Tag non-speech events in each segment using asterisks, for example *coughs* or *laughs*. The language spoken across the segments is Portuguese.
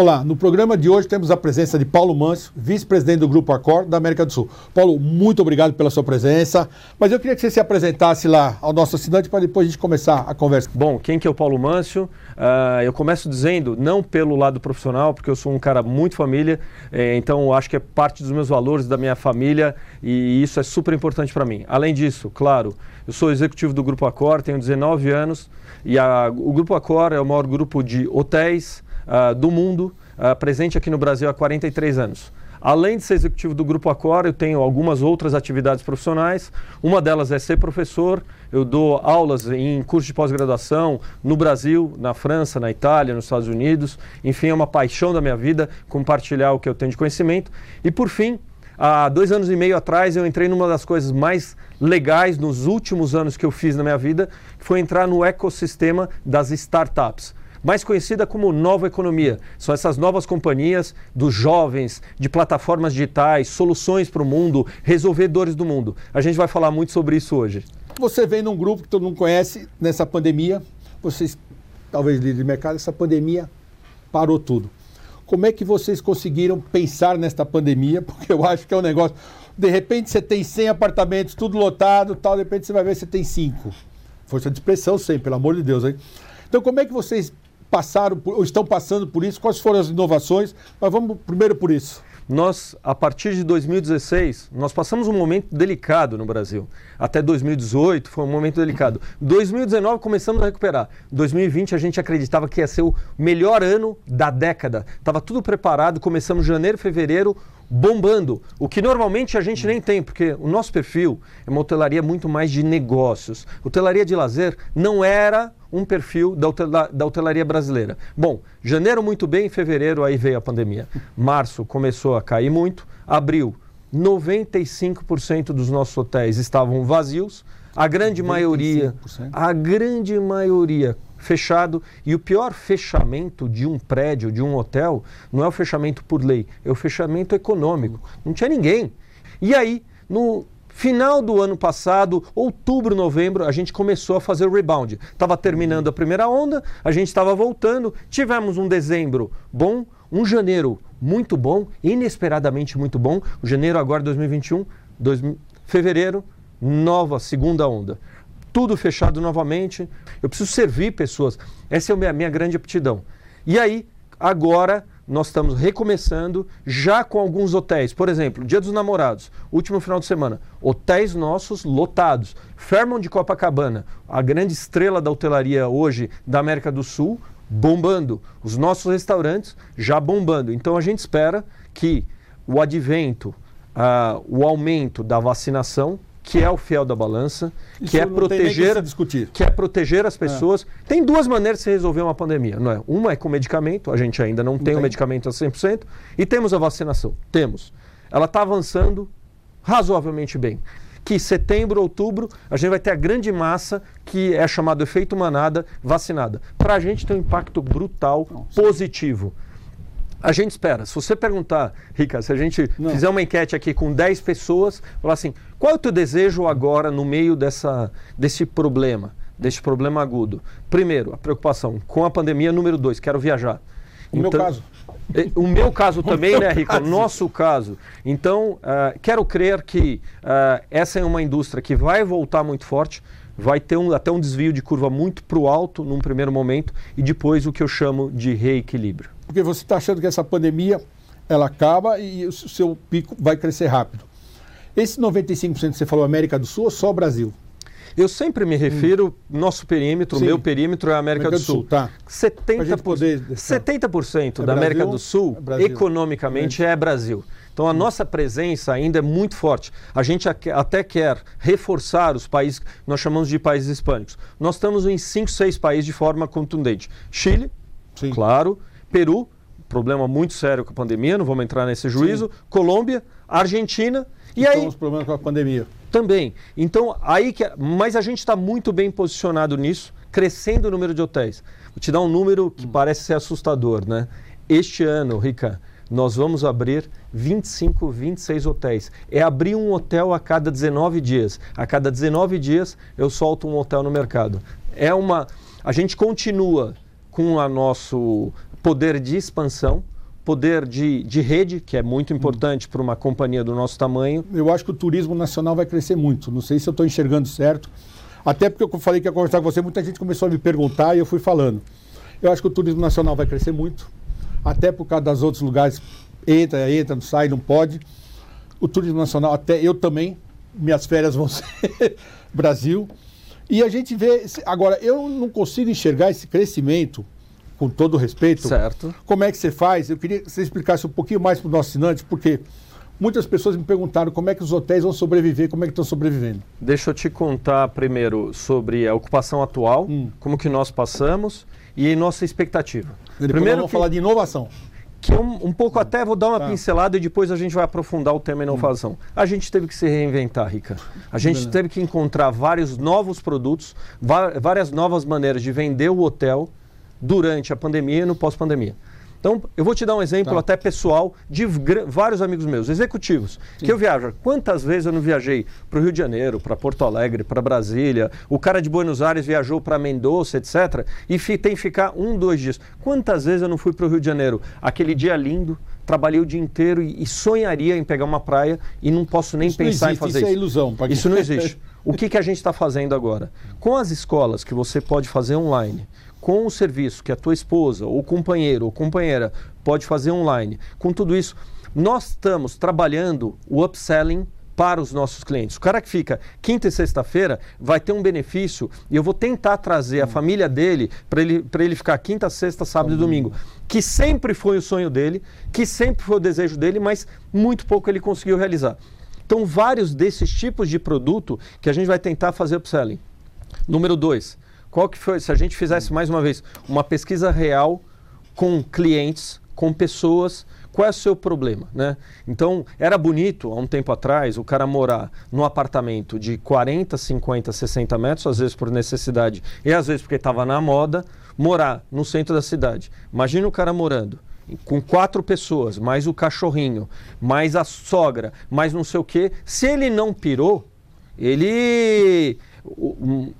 Olá, no programa de hoje temos a presença de Paulo Manso, vice-presidente do Grupo Acor da América do Sul. Paulo, muito obrigado pela sua presença, mas eu queria que você se apresentasse lá ao nosso assinante para depois a gente começar a conversa. Bom, quem que é o Paulo Manso? Uh, eu começo dizendo, não pelo lado profissional, porque eu sou um cara muito família, eh, então acho que é parte dos meus valores, da minha família, e isso é super importante para mim. Além disso, claro, eu sou executivo do Grupo Acor, tenho 19 anos, e a, o Grupo Acor é o maior grupo de hotéis, uh, do mundo, uh, presente aqui no Brasil há 43 anos. Além de ser executivo do Grupo Acor, eu tenho algumas outras atividades profissionais. Uma delas é ser professor. Eu dou aulas em curso de pós-graduação no Brasil, na França, na Itália, nos Estados Unidos. Enfim, é uma paixão da minha vida compartilhar o que eu tenho de conhecimento. E por fim, há dois anos e meio atrás, eu entrei numa das coisas mais legais nos últimos anos que eu fiz na minha vida, que foi entrar no ecossistema das startups mais conhecida como nova economia. São essas novas companhias dos jovens, de plataformas digitais, soluções para o mundo, resolvedores do mundo. A gente vai falar muito sobre isso hoje. Você vem num grupo que todo mundo conhece nessa pandemia, vocês, talvez líderes de mercado, essa pandemia parou tudo. Como é que vocês conseguiram pensar nesta pandemia? *laughs* Porque eu acho que é um negócio. De repente você tem 100 apartamentos, tudo lotado, tal, de repente você vai ver você tem 5. Força de expressão, 100, pelo amor de Deus. Hein? Então, como é que vocês passaram por, ou estão passando por isso? Quais foram as inovações? Mas vamos primeiro por isso. Nós, a partir de 2016, nós passamos um momento delicado no Brasil. Até 2018 foi um momento delicado. 2019 começamos a recuperar. 2020 a gente acreditava que ia ser o melhor ano da década. Estava tudo preparado, começamos janeiro, fevereiro, bombando, o que normalmente a gente nem tem, porque o nosso perfil é uma hotelaria muito mais de negócios. Hotelaria de lazer não era um perfil da, da hotelaria brasileira. Bom, janeiro muito bem, fevereiro aí veio a pandemia. *laughs* Março começou a cair muito, abril 95% dos nossos hotéis estavam vazios, a grande 95%. maioria, a grande maioria fechado. E o pior fechamento de um prédio, de um hotel, não é o fechamento por lei, é o fechamento econômico. Não tinha ninguém. E aí, no final do ano passado, outubro, novembro, a gente começou a fazer o rebound. Estava terminando a primeira onda, a gente estava voltando, tivemos um dezembro bom, um janeiro muito bom, inesperadamente muito bom. O janeiro agora 2021, dois, fevereiro, nova segunda onda tudo fechado novamente. Eu preciso servir pessoas. Essa é a minha, grande aptidão. E aí, agora, nós estamos recomeçando já com alguns hotéis. Por exemplo, Dia dos Namorados, último final de semana, hotéis nossos lotados. Fairmont de Copacabana, a grande estrela da hotelaria hoje da América do Sul, bombando. Os nossos restaurantes já bombando. Então a gente espera que o advento, uh, o aumento da vacinação que é o fiel da balança, Isso que é proteger, que, que é proteger as é. pessoas. É. Tem duas maneiras de se resolver uma pandemia, não é? Uma é com medicamento, a gente ainda não, não tem o medicamento a 100%, e temos a vacinação. Temos. Ela está avançando razoavelmente bem. Que setembro, outubro, a gente vai ter a grande massa que é chamado efeito manada vacinada. Para a gente tem um impacto brutal, Nossa. positivo. A gente espera. Se você perguntar, Rica, se a gente Não. fizer uma enquete aqui com 10 pessoas, falar assim: qual é o teu desejo agora no meio dessa, desse problema, desse problema agudo? Primeiro, a preocupação com a pandemia. Número dois, quero viajar. O então, meu caso. O meu caso *laughs* também, né, Rica? O nosso caso. Então, uh, quero crer que uh, essa é uma indústria que vai voltar muito forte vai ter um, até um desvio de curva muito para o alto num primeiro momento e depois o que eu chamo de reequilíbrio. Porque você está achando que essa pandemia ela acaba e o seu pico vai crescer rápido. Esse 95% que você falou América do Sul ou só Brasil? Eu sempre me refiro, hum. nosso perímetro, o meu perímetro é a América, América do, Sul. Do Sul tá. 70%, poder... 70 é da América do Sul, é economicamente, é Brasil. Então a nossa presença ainda é muito forte. A gente até quer reforçar os países que nós chamamos de países hispânicos. Nós estamos em 5, 6 países de forma contundente. Chile, Sim. claro, Peru, problema muito sério com a pandemia, não vamos entrar nesse juízo. Sim. Colômbia, Argentina e então, aí os problemas com a pandemia. Também. Então, aí que mas a gente está muito bem posicionado nisso, crescendo o número de hotéis. Vou te dar um número que hum. parece ser assustador, né? Este ano, Rica, nós vamos abrir 25, 26 hotéis. É abrir um hotel a cada 19 dias. A cada 19 dias eu solto um hotel no mercado. É uma a gente continua com o nosso poder de expansão. poder de, de rede, que é muito importante para uma companhia do nosso tamanho. Eu acho que o turismo nacional vai crescer muito. Não sei se eu estou enxergando certo. Até porque eu falei que ia conversar com você, muita gente começou a me perguntar e eu fui falando. Eu acho que o turismo nacional vai crescer muito. Até por causa dos outros lugares. Entra, entra, não sai, não pode. O turismo nacional, até eu também. Minhas férias vão *laughs* ser Brasil. E a gente vê. Agora, eu não consigo enxergar esse crescimento com todo respeito. Certo. Como é que você faz? Eu queria que você explicasse um pouquinho mais para o nosso assinante, porque muitas pessoas me perguntaram como é que os hotéis vão sobreviver, como é que estão sobrevivendo. Deixa eu te contar primeiro sobre a ocupação atual, hum. como que nós passamos e nossa expectativa. Primeiro vamos que... falar de inovação que um, um pouco até vou dar uma tá. pincelada e depois a gente vai aprofundar o tema inovação. Hum. A gente teve que se reinventar, Rica. A gente teve que encontrar vários novos produtos, várias novas maneiras de vender o hotel durante a pandemia e no pós-pandemia. Então, eu vou te dar um exemplo tá. até pessoal de vários amigos meus, executivos, Sim. que eu viajo. Quantas vezes eu não viajei para o Rio de Janeiro, para Porto Alegre, para Brasília? O cara de Buenos Aires viajou para Mendoza, etc. E tem que ficar um, dois dias. Quantas vezes eu não fui para o Rio de Janeiro? Aquele dia lindo, trabalhei o dia inteiro e, e sonharia em pegar uma praia e não posso nem isso pensar existe, em fazer isso. Isso é ilusão. Isso não existe. *laughs* O que, que a gente está fazendo agora? Com as escolas que você pode fazer online, com o serviço que a tua esposa, ou companheiro, ou companheira pode fazer online, com tudo isso, nós estamos trabalhando o upselling para os nossos clientes. O cara que fica quinta e sexta-feira vai ter um benefício e eu vou tentar trazer a família dele para ele, ele ficar quinta, sexta, sábado e domingo, que sempre foi o sonho dele, que sempre foi o desejo dele, mas muito pouco ele conseguiu realizar. Então, vários desses tipos de produto que a gente vai tentar fazer upselling. Número dois, qual que foi, se a gente fizesse mais uma vez uma pesquisa real com clientes, com pessoas, qual é o seu problema, né? Então, era bonito há um tempo atrás o cara morar num apartamento de 40, 50, 60 metros, às vezes por necessidade e às vezes porque estava na moda, morar no centro da cidade. Imagina o cara morando com quatro pessoas, mais o cachorrinho, mais a sogra, mais não sei o quê. Se ele não pirou, ele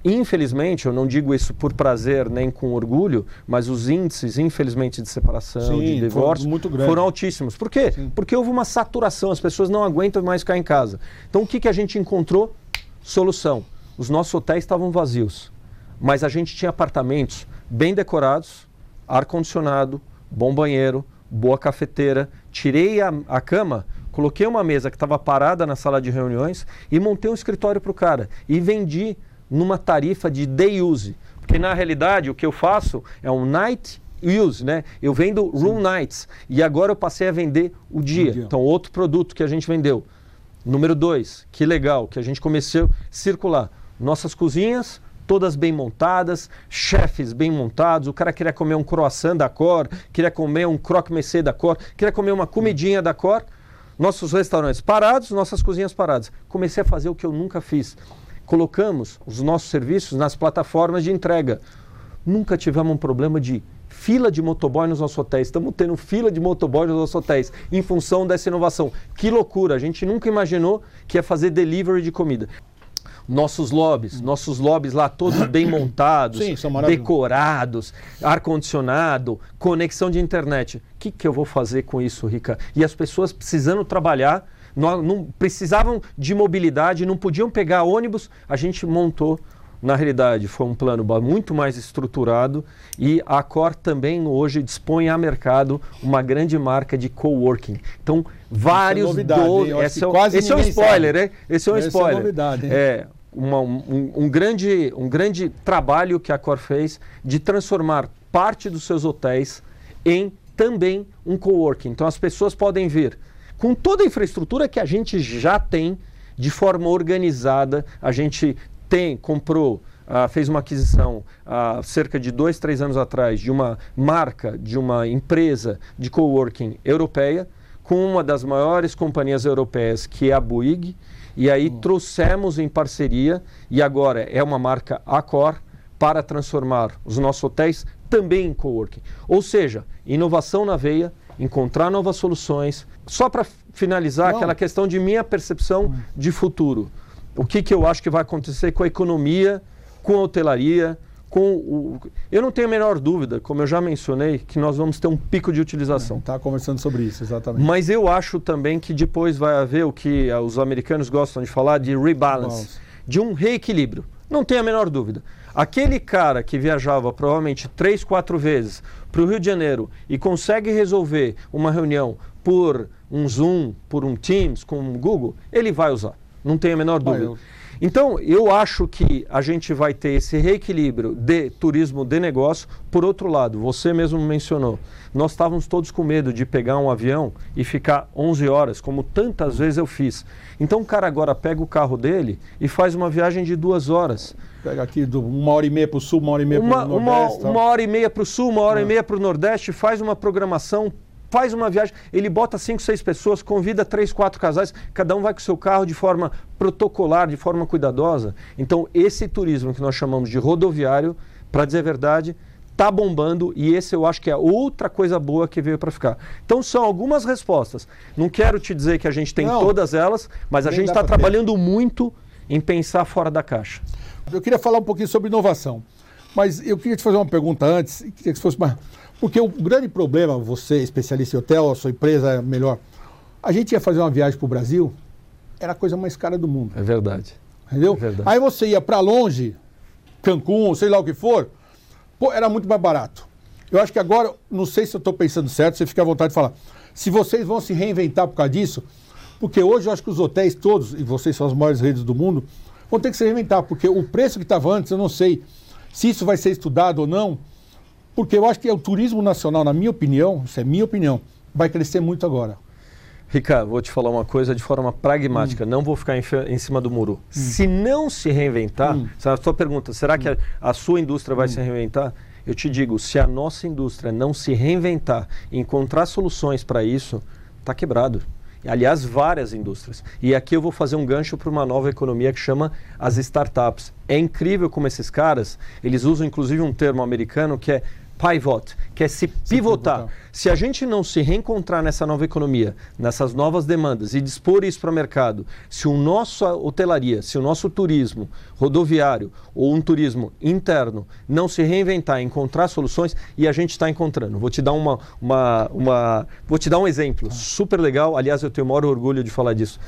infelizmente, eu não digo isso por prazer nem com orgulho, mas os índices, infelizmente, de separação, Sim, de divórcio, foram, foram altíssimos. Por quê? Sim. Porque houve uma saturação, as pessoas não aguentam mais ficar em casa. Então, o que, que a gente encontrou? Solução. Os nossos hotéis estavam vazios, mas a gente tinha apartamentos bem decorados, ar-condicionado, bom banheiro, boa cafeteira. Tirei a, a cama Coloquei uma mesa que estava parada na sala de reuniões e montei um escritório para o cara. E vendi numa tarifa de day use. Porque na realidade o que eu faço é um night use, né? Eu vendo room Sim. nights. E agora eu passei a vender o dia. dia. Então, outro produto que a gente vendeu. Número dois, que legal, que a gente começou a circular. Nossas cozinhas, todas bem montadas, chefes bem montados. O cara queria comer um croissant da cor, queria comer um croque-monsieur da cor, queria comer uma comidinha da cor nossos restaurantes parados, nossas cozinhas paradas. Comecei a fazer o que eu nunca fiz. Colocamos os nossos serviços nas plataformas de entrega. Nunca tivemos um problema de fila de motoboy nos nossos hotéis. Estamos tendo fila de motoboy nos nossos hotéis em função dessa inovação. Que loucura! A gente nunca imaginou que ia fazer delivery de comida nossos lobbies, nossos lobbies lá todos bem *coughs* montados, Sim, decorados, ar-condicionado, conexão de internet. O que, que eu vou fazer com isso, Rica? E as pessoas precisando trabalhar, não, não precisavam de mobilidade, não podiam pegar ônibus, a gente montou na realidade, foi um plano muito mais estruturado e a Cor também hoje dispõe a mercado uma grande marca de coworking. Então, vários... Essa é, novidade, do... esse, é, esse é um spoiler, né? Esse é um Essa spoiler. É novidade, hein? É, uma, um, um, grande, um grande trabalho que a Cor fez de transformar parte dos seus hotéis em também um coworking. Então as pessoas podem vir com toda a infraestrutura que a gente já tem de forma organizada. A gente tem, comprou, uh, fez uma aquisição há uh, cerca de dois, três anos atrás de uma marca, de uma empresa de coworking europeia, com uma das maiores companhias europeias, que é a Bouygues e aí hum. trouxemos em parceria, e agora é uma marca Accor, para transformar os nossos hotéis também em coworking. Ou seja, inovação na veia, encontrar novas soluções. Só para finalizar, Não. aquela questão de minha percepção hum. de futuro. O que, que eu acho que vai acontecer com a economia, com a hotelaria, com o. Eu não tenho a menor dúvida, como eu já mencionei, que nós vamos ter um pico de utilização. Está conversando sobre isso, exatamente. Mas eu acho também que depois vai haver o que os americanos gostam de falar de rebalance, de um reequilíbrio. Não tenho a menor dúvida. Aquele cara que viajava provavelmente três, quatro vezes para o Rio de Janeiro e consegue resolver uma reunião por um Zoom, por um Teams, com um Google, ele vai usar. Não tenho a menor dúvida. Ah, eu... Então, eu acho que a gente vai ter esse reequilíbrio de turismo de negócio. Por outro lado, você mesmo mencionou, nós estávamos todos com medo de pegar um avião e ficar 11 horas, como tantas vezes eu fiz. Então, o cara agora pega o carro dele e faz uma viagem de duas horas. Pega aqui do, uma hora e meia para o sul, uma hora e meia para o nordeste. Uma, uma hora e meia para o sul, uma hora é. e meia para o nordeste, faz uma programação faz uma viagem, ele bota cinco, seis pessoas, convida três, quatro casais, cada um vai com o seu carro de forma protocolar, de forma cuidadosa. Então, esse turismo que nós chamamos de rodoviário, para dizer a verdade, está bombando e esse eu acho que é outra coisa boa que veio para ficar. Então são algumas respostas. Não quero te dizer que a gente tem Não, todas elas, mas a gente está trabalhando ter. muito em pensar fora da caixa. Eu queria falar um pouquinho sobre inovação, mas eu queria te fazer uma pergunta antes, queria que fosse mais porque o grande problema, você, especialista em hotel, a sua empresa é melhor, a gente ia fazer uma viagem para o Brasil, era a coisa mais cara do mundo. É verdade. Entendeu? É verdade. Aí você ia para longe, Cancún, sei lá o que for, pô, era muito mais barato. Eu acho que agora, não sei se eu estou pensando certo, você fica à vontade de falar. Se vocês vão se reinventar por causa disso, porque hoje eu acho que os hotéis todos, e vocês são as maiores redes do mundo, vão ter que se reinventar, porque o preço que estava antes, eu não sei se isso vai ser estudado ou não, porque eu acho que o turismo nacional, na minha opinião, isso é minha opinião, vai crescer muito agora. Ricardo, vou te falar uma coisa de forma pragmática, hum. não vou ficar em, em cima do muro. Hum. Se não se reinventar, hum. a sua pergunta, será que a, a sua indústria vai hum. se reinventar? Eu te digo, se a nossa indústria não se reinventar encontrar soluções para isso, está quebrado. Aliás, várias indústrias. E aqui eu vou fazer um gancho para uma nova economia que chama as startups. É incrível como esses caras, eles usam inclusive um termo americano que é pivot, que é se pivotar. Se, se a gente não se reencontrar nessa nova economia, nessas novas demandas e dispor isso para o mercado, se o nosso hotelaria, se o nosso turismo rodoviário ou um turismo interno não se reinventar, encontrar soluções, e a gente está encontrando. Vou te dar uma, uma, uma, vou te dar um exemplo super legal. Aliás, eu tenho o maior orgulho de falar disso.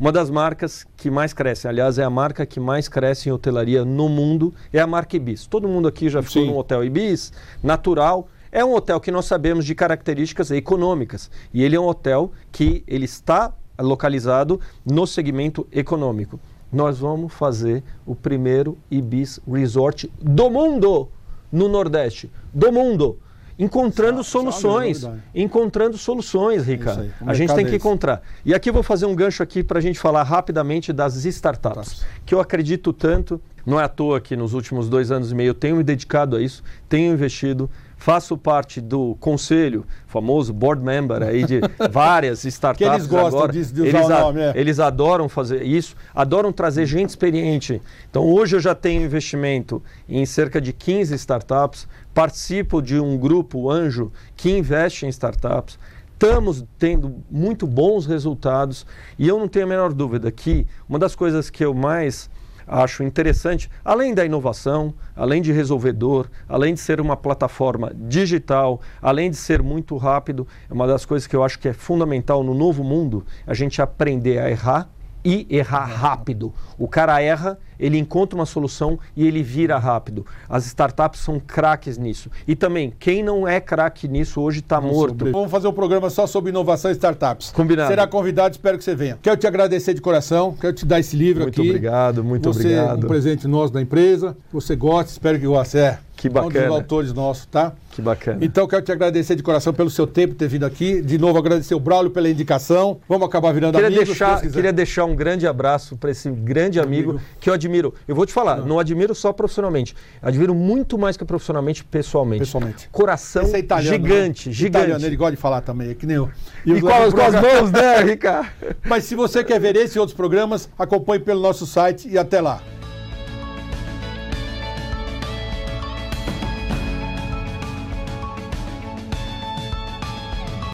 Uma das marcas que mais cresce, aliás, é a marca que mais cresce em hotelaria no mundo, é a marca Ibis. Todo mundo aqui já ficou Sim. num hotel Ibis, natural. É um hotel que nós sabemos de características econômicas. E ele é um hotel que ele está localizado no segmento econômico. Nós vamos fazer o primeiro Ibis Resort do mundo no Nordeste. Do mundo encontrando soluções. encontrando soluções, Rica. A gente tem que é encontrar. E aqui eu vou fazer um gancho aqui para a gente falar rapidamente das startups, que eu acredito tanto. Não é à toa que nos últimos dois anos e meio eu tenho me dedicado a isso, tenho investido, faço parte do conselho, famoso board member aí de *laughs* várias startups. que eles gostam agora. de, de usar eles, o nome. É. Eles adoram fazer isso, adoram trazer gente experiente. Então hoje eu já tenho investimento em cerca de 15 startups, participo de um grupo anjo que investe em startups. Estamos tendo muito bons resultados e eu não tenho a menor dúvida que uma das coisas que eu mais acho interessante, além da inovação, além de resolvedor, além de ser uma plataforma digital, além de ser muito rápido, é uma das coisas que eu acho que é fundamental no novo mundo, a gente aprender a errar e errar rápido. O cara erra, ele encontra uma solução e ele vira rápido. As startups são craques nisso. E também, quem não é craque nisso hoje está morto. Vamos fazer um programa só sobre inovação e startups. Combinado. Será convidado, espero que você venha. Quero te agradecer de coração, quero te dar esse livro muito aqui. Muito obrigado, muito você, obrigado. um presente nosso da empresa. Você gosta, espero que goste. É. Que bacana. Um dos autores nossos, tá? Que bacana. Então, quero te agradecer de coração pelo seu tempo ter vindo aqui. De novo, agradecer o Braulio pela indicação. Vamos acabar virando queria amigos. Deixar, queria deixar um grande abraço para esse grande amigo, amigo, que eu admiro. Eu vou te falar, não. não. admiro só profissionalmente. Admiro muito mais que profissionalmente, pessoalmente. Pessoalmente. Coração é italiano, gigante, né? gigante. Italiano, ele gosta de falar também, é que nem eu. E, e com, as, com as mãos, né, Ricardo? *laughs* Mas se você quer ver esse e outros programas, acompanhe pelo nosso site e até lá.